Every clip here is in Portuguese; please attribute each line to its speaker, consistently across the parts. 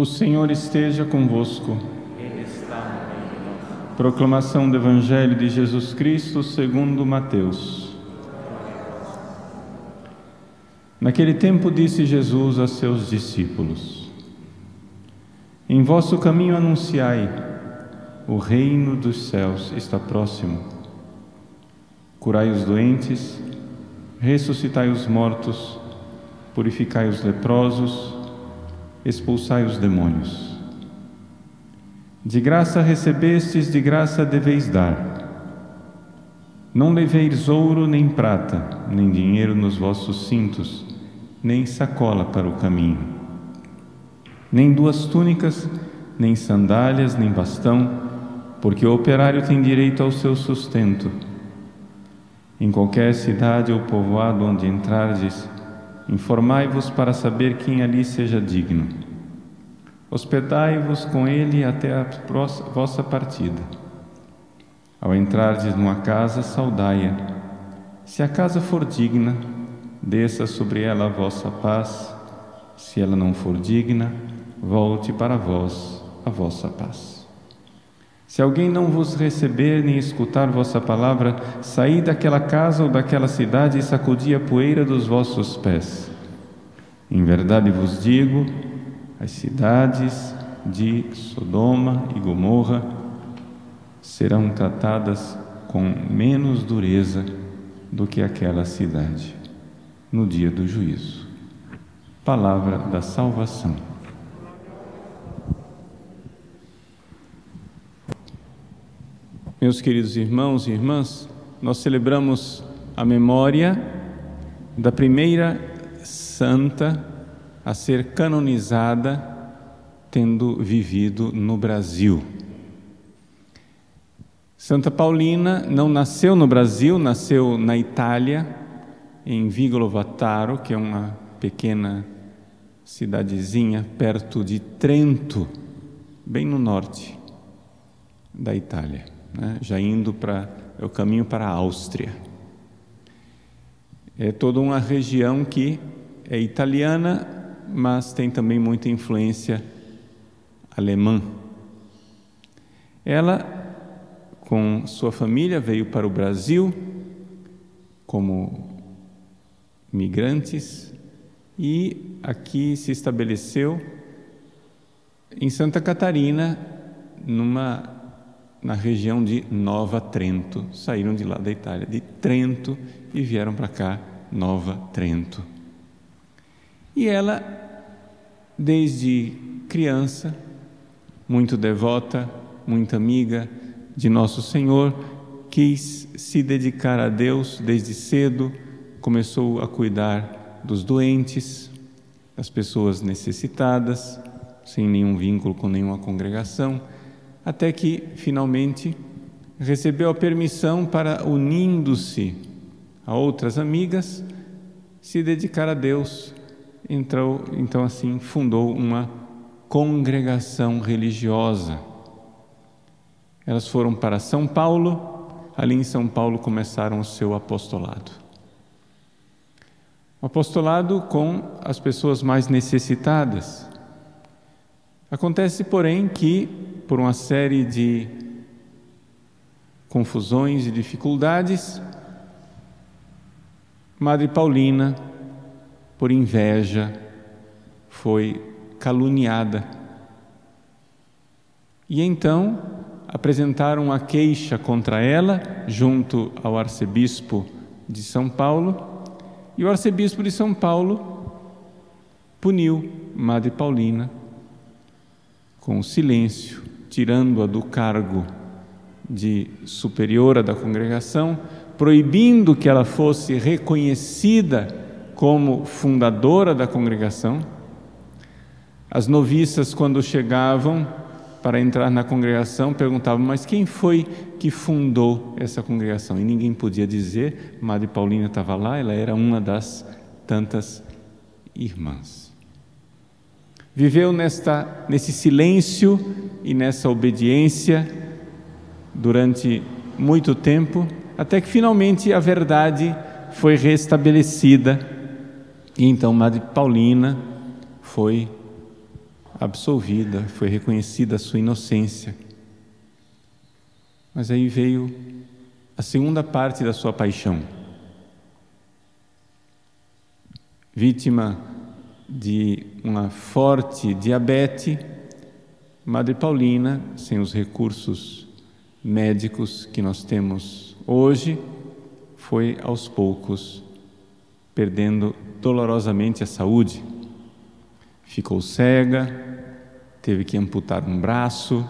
Speaker 1: O Senhor esteja convosco. Proclamação do Evangelho de Jesus Cristo segundo Mateus. Naquele tempo disse Jesus a seus discípulos: Em vosso caminho anunciai, o reino dos céus está próximo. Curai os doentes, ressuscitai os mortos, purificai os leprosos, expulsai os demônios. De graça recebestes, de graça deveis dar. Não leveis ouro nem prata, nem dinheiro nos vossos cintos, nem sacola para o caminho, nem duas túnicas, nem sandálias, nem bastão, porque o operário tem direito ao seu sustento. Em qualquer cidade ou povoado onde entrardes, informai-vos para saber quem ali seja digno. Hospedai-vos com ele até a vossa partida. Ao entrardes numa casa, saudai-a. Se a casa for digna, desça sobre ela a vossa paz. Se ela não for digna, volte para vós a vossa paz. Se alguém não vos receber nem escutar vossa palavra, saí daquela casa ou daquela cidade e sacudi a poeira dos vossos pés. Em verdade vos digo, as cidades de Sodoma e Gomorra serão tratadas com menos dureza do que aquela cidade no dia do juízo. Palavra da salvação. Meus queridos irmãos e irmãs, nós celebramos a memória da primeira santa a ser canonizada tendo vivido no Brasil. Santa Paulina não nasceu no Brasil, nasceu na Itália, em Vigolo Vataro, que é uma pequena cidadezinha perto de Trento, bem no norte da Itália né, já indo para é o caminho para a Áustria. É toda uma região que é italiana, mas tem também muita influência alemã. Ela, com sua família, veio para o Brasil como migrantes e aqui se estabeleceu em Santa Catarina, numa na região de Nova Trento. Saíram de lá da Itália, de Trento, e vieram para cá, Nova Trento. E ela, desde criança, muito devota, muito amiga de Nosso Senhor, quis se dedicar a Deus desde cedo, começou a cuidar dos doentes, das pessoas necessitadas, sem nenhum vínculo com nenhuma congregação até que finalmente recebeu a permissão para, unindo-se a outras amigas, se dedicar a Deus. Entrou, então assim fundou uma congregação religiosa. Elas foram para São Paulo, ali em São Paulo começaram o seu apostolado. O apostolado com as pessoas mais necessitadas. Acontece, porém, que por uma série de confusões e dificuldades, Madre Paulina, por inveja, foi caluniada. E então apresentaram a queixa contra ela junto ao arcebispo de São Paulo, e o arcebispo de São Paulo puniu Madre Paulina com silêncio tirando-a do cargo de superiora da congregação, proibindo que ela fosse reconhecida como fundadora da congregação. As noviças, quando chegavam para entrar na congregação, perguntavam: Mas quem foi que fundou essa congregação? E ninguém podia dizer. Madre Paulina estava lá, ela era uma das tantas irmãs. Viveu nesta, nesse silêncio e nessa obediência durante muito tempo, até que finalmente a verdade foi restabelecida. E então Madre Paulina foi absolvida, foi reconhecida a sua inocência. Mas aí veio a segunda parte da sua paixão. Vítima de uma forte diabetes, Madre Paulina, sem os recursos médicos que nós temos hoje, foi aos poucos perdendo dolorosamente a saúde. Ficou cega, teve que amputar um braço,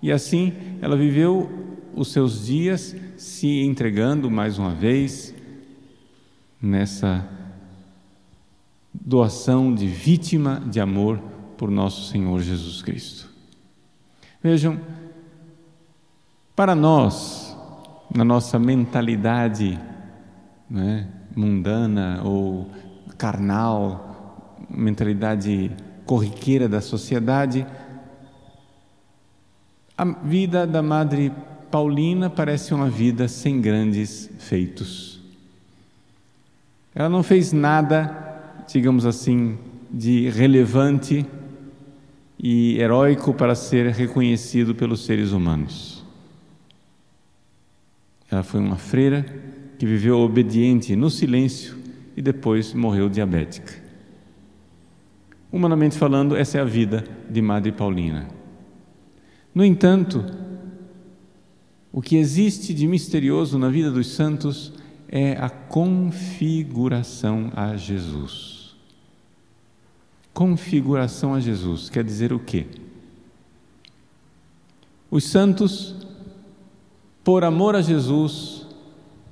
Speaker 1: e assim ela viveu os seus dias se entregando mais uma vez nessa doação de vítima de amor por nosso Senhor Jesus Cristo. Vejam, para nós, na nossa mentalidade né, mundana ou carnal, mentalidade corriqueira da sociedade, a vida da Madre Paulina parece uma vida sem grandes feitos. Ela não fez nada, digamos assim, de relevante e heróico para ser reconhecido pelos seres humanos. Ela foi uma freira que viveu obediente no silêncio e depois morreu diabética. Humanamente falando, essa é a vida de Madre Paulina. No entanto, o que existe de misterioso na vida dos santos é a configuração a Jesus. Configuração a Jesus quer dizer o quê? Os santos, por amor a Jesus,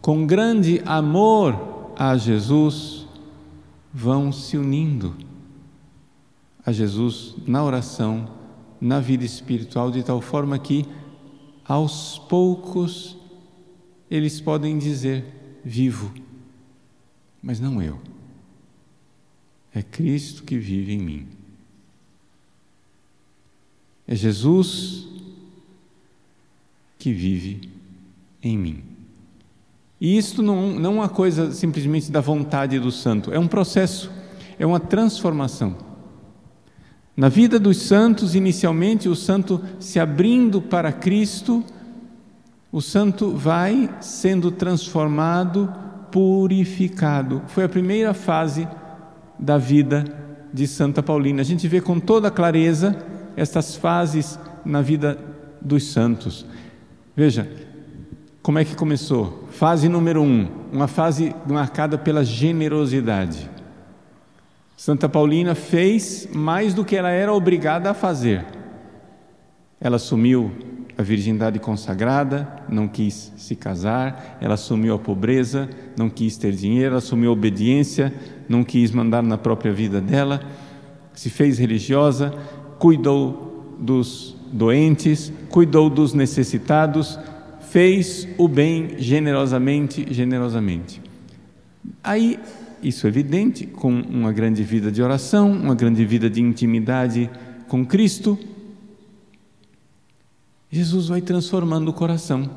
Speaker 1: com grande amor a Jesus, vão se unindo a Jesus na oração na vida espiritual, de tal forma que, aos poucos, eles podem dizer: vivo, mas não eu. É Cristo que vive em mim. É Jesus que vive em mim. E isto não, não é uma coisa simplesmente da vontade do santo, é um processo, é uma transformação. Na vida dos santos, inicialmente, o santo se abrindo para Cristo, o santo vai sendo transformado, purificado. Foi a primeira fase da vida de Santa Paulina. A gente vê com toda clareza estas fases na vida dos santos. Veja, como é que começou? Fase número um, uma fase marcada pela generosidade. Santa Paulina fez mais do que ela era obrigada a fazer. Ela assumiu a virgindade consagrada, não quis se casar, ela assumiu a pobreza, não quis ter dinheiro, assumiu a obediência, não quis mandar na própria vida dela, se fez religiosa, cuidou dos doentes, cuidou dos necessitados, fez o bem generosamente, generosamente. Aí isso é evidente, com uma grande vida de oração, uma grande vida de intimidade com Cristo. Jesus vai transformando o coração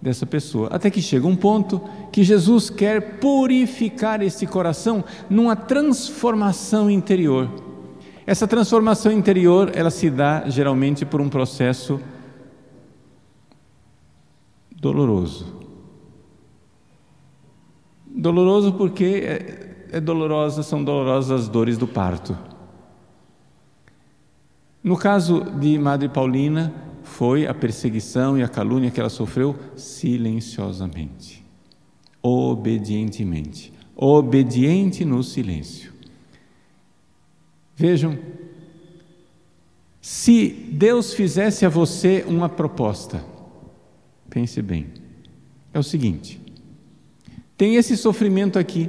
Speaker 1: dessa pessoa, até que chega um ponto que Jesus quer purificar esse coração numa transformação interior. Essa transformação interior, ela se dá geralmente por um processo doloroso. Doloroso porque é, é dolorosa, são dolorosas as dores do parto. No caso de Madre Paulina, foi a perseguição e a calúnia que ela sofreu silenciosamente, obedientemente, obediente no silêncio. Vejam, se Deus fizesse a você uma proposta, pense bem, é o seguinte: tem esse sofrimento aqui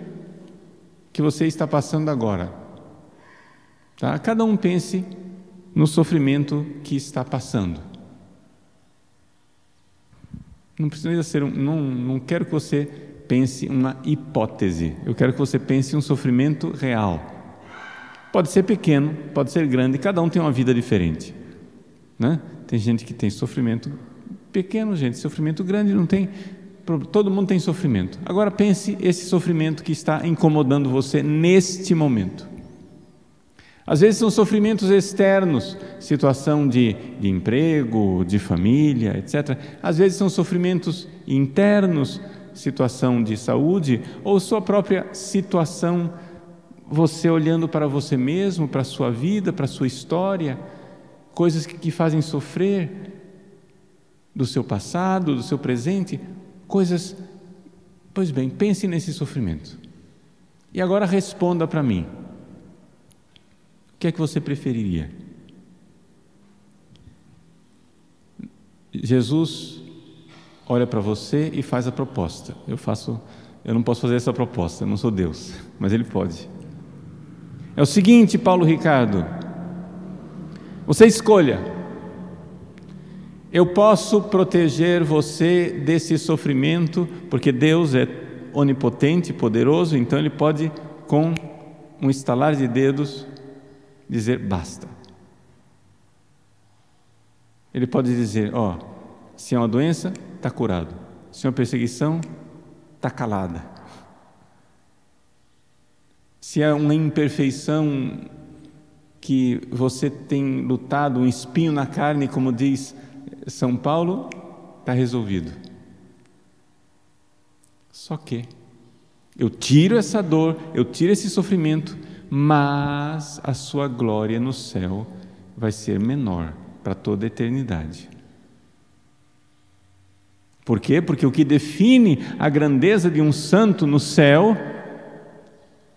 Speaker 1: que você está passando agora. Tá? Cada um pense no sofrimento que está passando. Não precisa ser um, não, não quero que você pense uma hipótese. Eu quero que você pense um sofrimento real. Pode ser pequeno, pode ser grande, cada um tem uma vida diferente. Né? Tem gente que tem sofrimento pequeno, gente, sofrimento grande não tem todo mundo tem sofrimento. Agora pense esse sofrimento que está incomodando você neste momento. Às vezes são sofrimentos externos, situação de, de emprego, de família, etc. Às vezes são sofrimentos internos, situação de saúde, ou sua própria situação, você olhando para você mesmo, para a sua vida, para a sua história, coisas que, que fazem sofrer do seu passado, do seu presente, coisas. Pois bem, pense nesse sofrimento. E agora responda para mim que é que você preferiria? Jesus olha para você e faz a proposta. Eu faço, eu não posso fazer essa proposta, eu não sou Deus, mas ele pode. É o seguinte, Paulo Ricardo, você escolha. Eu posso proteger você desse sofrimento, porque Deus é onipotente, poderoso, então ele pode com um estalar de dedos dizer basta. Ele pode dizer: ó, oh, se é uma doença, está curado. Se é uma perseguição, está calada. Se é uma imperfeição que você tem lutado, um espinho na carne, como diz São Paulo, está resolvido. Só que eu tiro essa dor, eu tiro esse sofrimento mas a sua glória no céu vai ser menor para toda a eternidade. Por quê? Porque o que define a grandeza de um santo no céu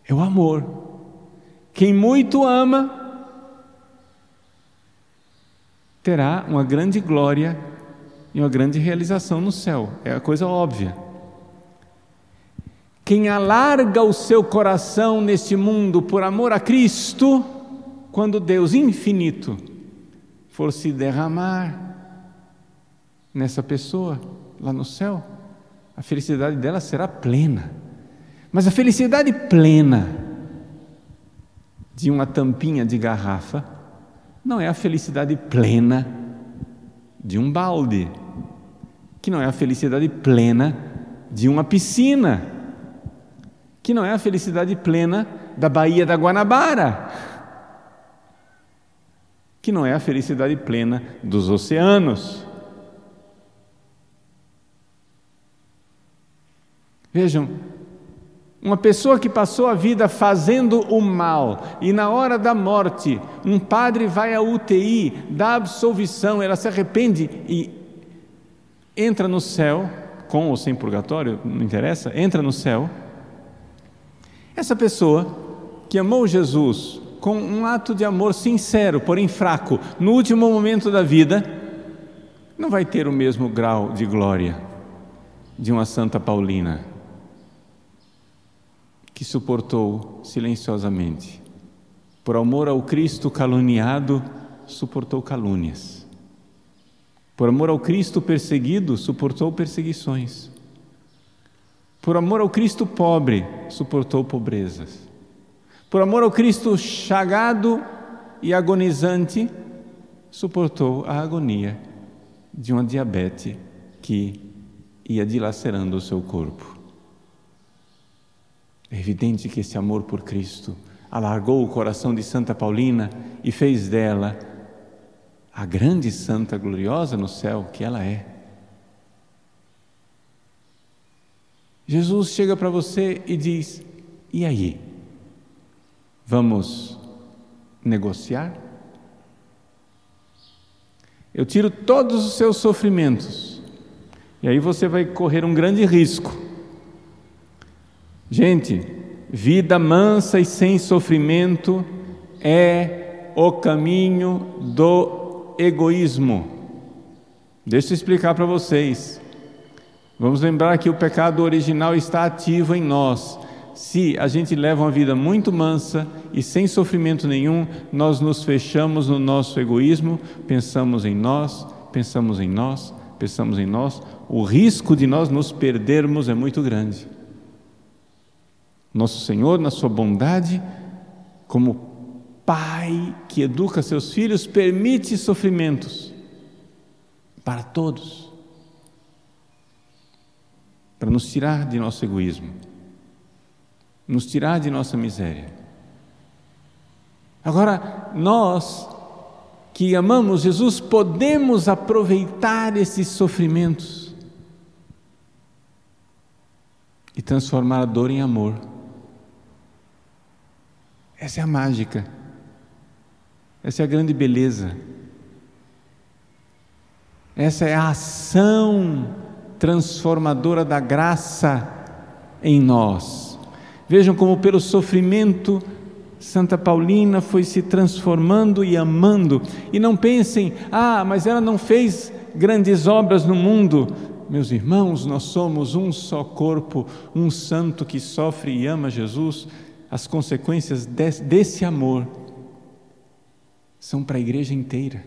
Speaker 1: é o amor. Quem muito ama terá uma grande glória e uma grande realização no céu. É a coisa óbvia. Quem alarga o seu coração neste mundo por amor a Cristo, quando Deus infinito for se derramar nessa pessoa lá no céu, a felicidade dela será plena. Mas a felicidade plena de uma tampinha de garrafa não é a felicidade plena de um balde, que não é a felicidade plena de uma piscina que não é a felicidade plena da Baía da Guanabara, que não é a felicidade plena dos oceanos. Vejam, uma pessoa que passou a vida fazendo o mal e na hora da morte, um padre vai à UTI, dá absolvição, ela se arrepende e entra no céu, com ou sem purgatório, não interessa, entra no céu essa pessoa que amou Jesus com um ato de amor sincero, porém fraco, no último momento da vida, não vai ter o mesmo grau de glória de uma Santa Paulina, que suportou silenciosamente, por amor ao Cristo caluniado, suportou calúnias, por amor ao Cristo perseguido, suportou perseguições. Por amor ao Cristo pobre, suportou pobrezas. Por amor ao Cristo chagado e agonizante, suportou a agonia de uma diabetes que ia dilacerando o seu corpo. É evidente que esse amor por Cristo alargou o coração de Santa Paulina e fez dela a grande santa gloriosa no céu que ela é. Jesus chega para você e diz: e aí? Vamos negociar? Eu tiro todos os seus sofrimentos, e aí você vai correr um grande risco. Gente, vida mansa e sem sofrimento é o caminho do egoísmo. Deixa eu explicar para vocês. Vamos lembrar que o pecado original está ativo em nós. Se a gente leva uma vida muito mansa e sem sofrimento nenhum, nós nos fechamos no nosso egoísmo, pensamos em nós, pensamos em nós, pensamos em nós, o risco de nós nos perdermos é muito grande. Nosso Senhor, na sua bondade, como Pai que educa seus filhos, permite sofrimentos para todos para nos tirar de nosso egoísmo, nos tirar de nossa miséria. Agora, nós que amamos Jesus podemos aproveitar esses sofrimentos e transformar a dor em amor. Essa é a mágica. Essa é a grande beleza. Essa é a ação transformadora da graça em nós. Vejam como, pelo sofrimento, Santa Paulina foi se transformando e amando. E não pensem, ah, mas ela não fez grandes obras no mundo. Meus irmãos, nós somos um só corpo, um santo que sofre e ama Jesus. As consequências desse amor são para a igreja inteira.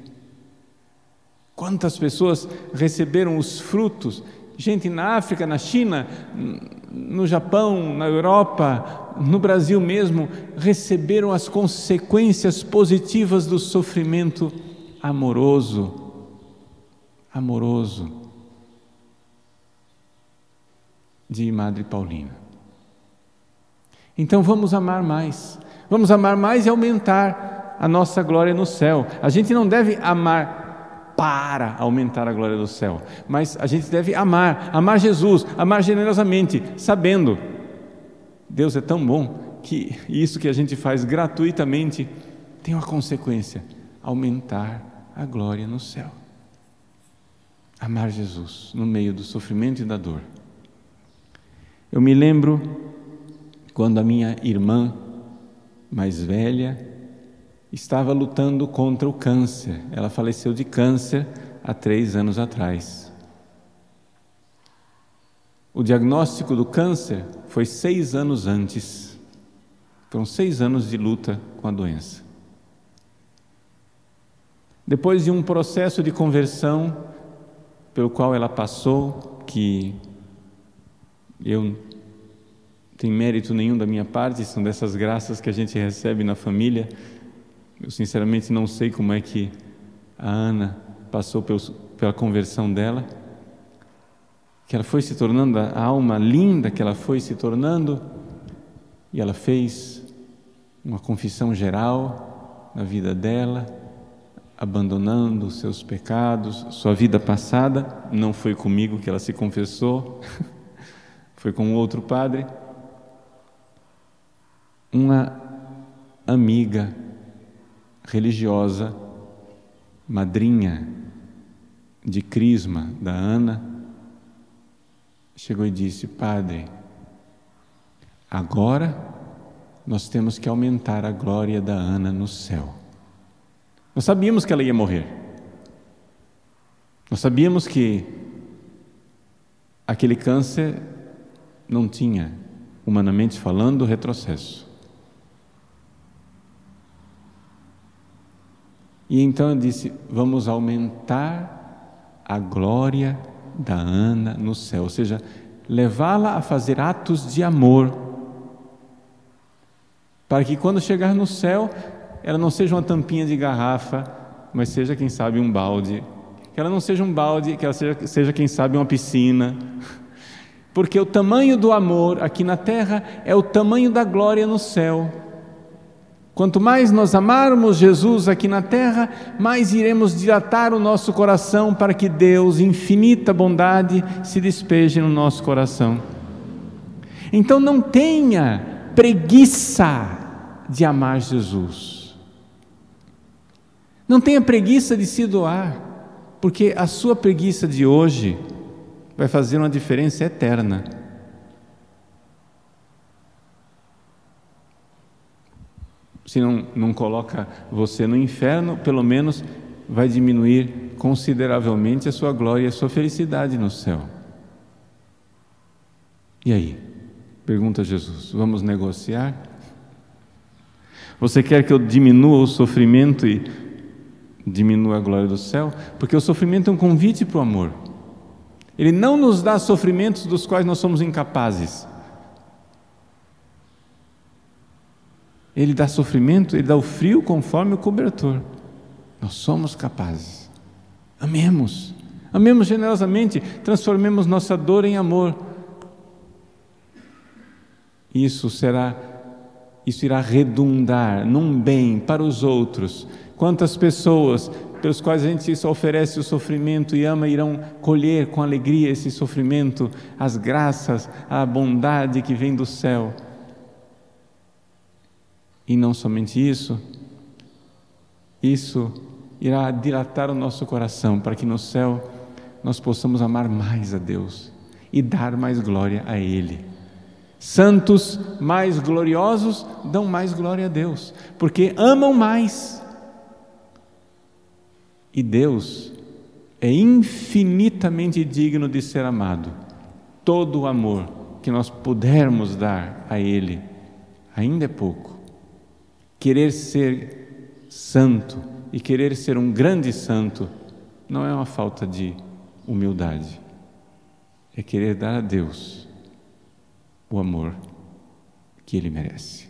Speaker 1: Quantas pessoas receberam os frutos? Gente na África, na China, no Japão, na Europa, no Brasil mesmo, receberam as consequências positivas do sofrimento amoroso. Amoroso de Madre Paulina. Então vamos amar mais. Vamos amar mais e aumentar a nossa glória no céu. A gente não deve amar para aumentar a glória do céu, mas a gente deve amar, amar Jesus, amar generosamente, sabendo Deus é tão bom que isso que a gente faz gratuitamente tem uma consequência: aumentar a glória no céu. Amar Jesus no meio do sofrimento e da dor. Eu me lembro quando a minha irmã mais velha estava lutando contra o câncer. Ela faleceu de câncer há três anos atrás. O diagnóstico do câncer foi seis anos antes. Foram seis anos de luta com a doença. Depois de um processo de conversão pelo qual ela passou, que eu tenho mérito nenhum da minha parte, são dessas graças que a gente recebe na família eu sinceramente não sei como é que a Ana passou pela conversão dela, que ela foi se tornando, a alma linda que ela foi se tornando, e ela fez uma confissão geral na vida dela, abandonando os seus pecados, sua vida passada, não foi comigo que ela se confessou, foi com outro padre. Uma amiga religiosa, madrinha de Crisma, da Ana, chegou e disse: Padre, agora nós temos que aumentar a glória da Ana no céu. Nós sabíamos que ela ia morrer. Nós sabíamos que aquele câncer não tinha, humanamente falando, retrocesso. E então eu disse: vamos aumentar a glória da Ana no céu, ou seja, levá-la a fazer atos de amor, para que quando chegar no céu, ela não seja uma tampinha de garrafa, mas seja, quem sabe, um balde. Que ela não seja um balde, que ela seja, seja quem sabe, uma piscina. Porque o tamanho do amor aqui na terra é o tamanho da glória no céu. Quanto mais nós amarmos Jesus aqui na terra, mais iremos dilatar o nosso coração para que Deus, infinita bondade, se despeje no nosso coração. Então não tenha preguiça de amar Jesus. Não tenha preguiça de se doar, porque a sua preguiça de hoje vai fazer uma diferença eterna. Se não, não coloca você no inferno, pelo menos vai diminuir consideravelmente a sua glória e a sua felicidade no céu. E aí? Pergunta Jesus: vamos negociar? Você quer que eu diminua o sofrimento e diminua a glória do céu? Porque o sofrimento é um convite para o amor. Ele não nos dá sofrimentos dos quais nós somos incapazes. Ele dá sofrimento, ele dá o frio conforme o cobertor. Nós somos capazes. Amemos. Amemos generosamente, transformemos nossa dor em amor. Isso será isso irá redundar num bem para os outros. Quantas pessoas pelos quais a gente oferece o sofrimento e ama irão colher com alegria esse sofrimento, as graças, a bondade que vem do céu. E não somente isso, isso irá dilatar o nosso coração para que no céu nós possamos amar mais a Deus e dar mais glória a Ele. Santos mais gloriosos dão mais glória a Deus, porque amam mais. E Deus é infinitamente digno de ser amado. Todo o amor que nós pudermos dar a Ele ainda é pouco. Querer ser santo e querer ser um grande santo não é uma falta de humildade, é querer dar a Deus o amor que Ele merece.